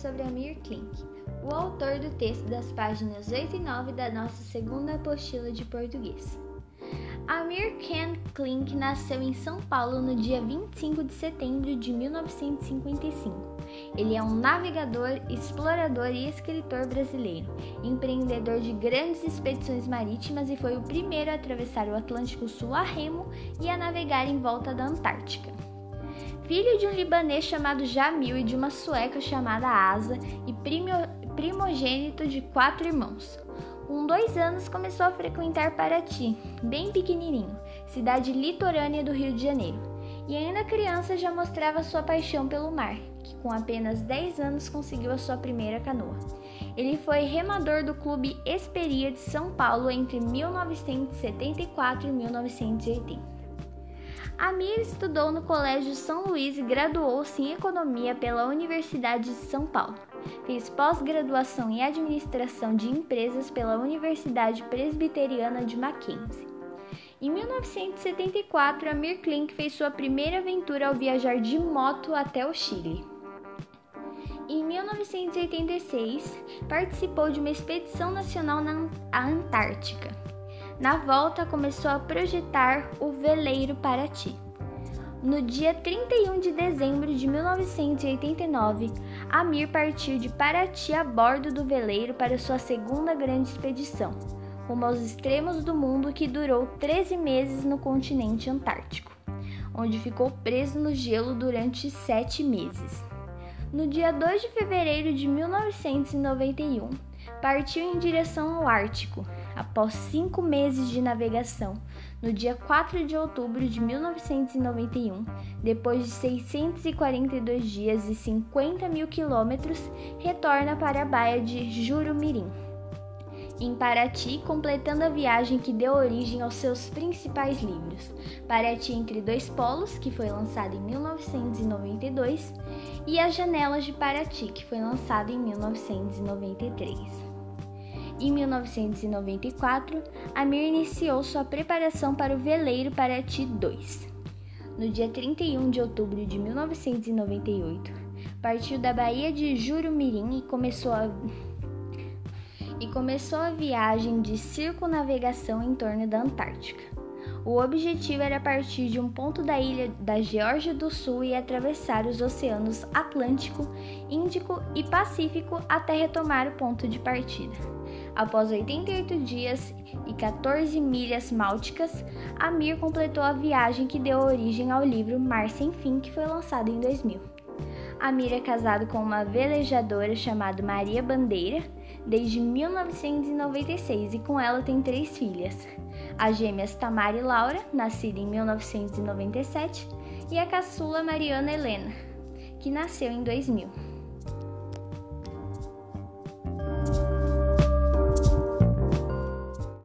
sobre Amir Klink, o autor do texto das páginas 8 e 9 da nossa segunda apostila de português. Amir Ken Klink nasceu em São Paulo no dia 25 de setembro de 1955. Ele é um navegador, explorador e escritor brasileiro, empreendedor de grandes expedições marítimas e foi o primeiro a atravessar o Atlântico Sul a remo e a navegar em volta da Antártica filho de um libanês chamado Jamil e de uma sueca chamada Asa, e primogênito de quatro irmãos. Com dois anos começou a frequentar Paraty, bem pequenininho, cidade litorânea do Rio de Janeiro. E ainda criança já mostrava sua paixão pelo mar, que com apenas 10 anos conseguiu a sua primeira canoa. Ele foi remador do Clube Esperia de São Paulo entre 1974 e 1980. Amir estudou no Colégio São Luís e graduou-se em Economia pela Universidade de São Paulo. Fez pós-graduação em Administração de Empresas pela Universidade Presbiteriana de Mackenzie. Em 1974, Amir Klink fez sua primeira aventura ao viajar de moto até o Chile. Em 1986, participou de uma expedição nacional na Antártica. Na volta, começou a projetar o veleiro Paraty. No dia 31 de dezembro de 1989, Amir partiu de Paraty a bordo do veleiro para sua segunda grande expedição, rumo aos extremos do mundo que durou 13 meses no continente antártico, onde ficou preso no gelo durante sete meses. No dia 2 de fevereiro de 1991, partiu em direção ao Ártico, após cinco meses de navegação, no dia 4 de outubro de 1991, depois de 642 dias e 50 mil quilômetros, retorna para a baía de Jurumirim, em Paraty, completando a viagem que deu origem aos seus principais livros: Paraty entre dois polos, que foi lançado em 1992, e As Janelas de Paraty, que foi lançado em 1993. Em 1994, Amir iniciou sua preparação para o veleiro Paraty 2. No dia 31 de outubro de 1998, partiu da Baía de Jurumirim e começou a e começou a viagem de circunnavegação em torno da Antártica. O objetivo era partir de um ponto da ilha da Geórgia do Sul e atravessar os oceanos Atlântico, Índico e Pacífico até retomar o ponto de partida. Após 88 dias e 14 milhas náuticas, Amir completou a viagem que deu origem ao livro Mar Sem Fim, que foi lançado em 2000. Amir é casado com uma velejadora chamada Maria Bandeira desde 1996 e com ela tem três filhas: as gêmeas Tamara e Laura, nascida em 1997, e a caçula Mariana Helena, que nasceu em 2000.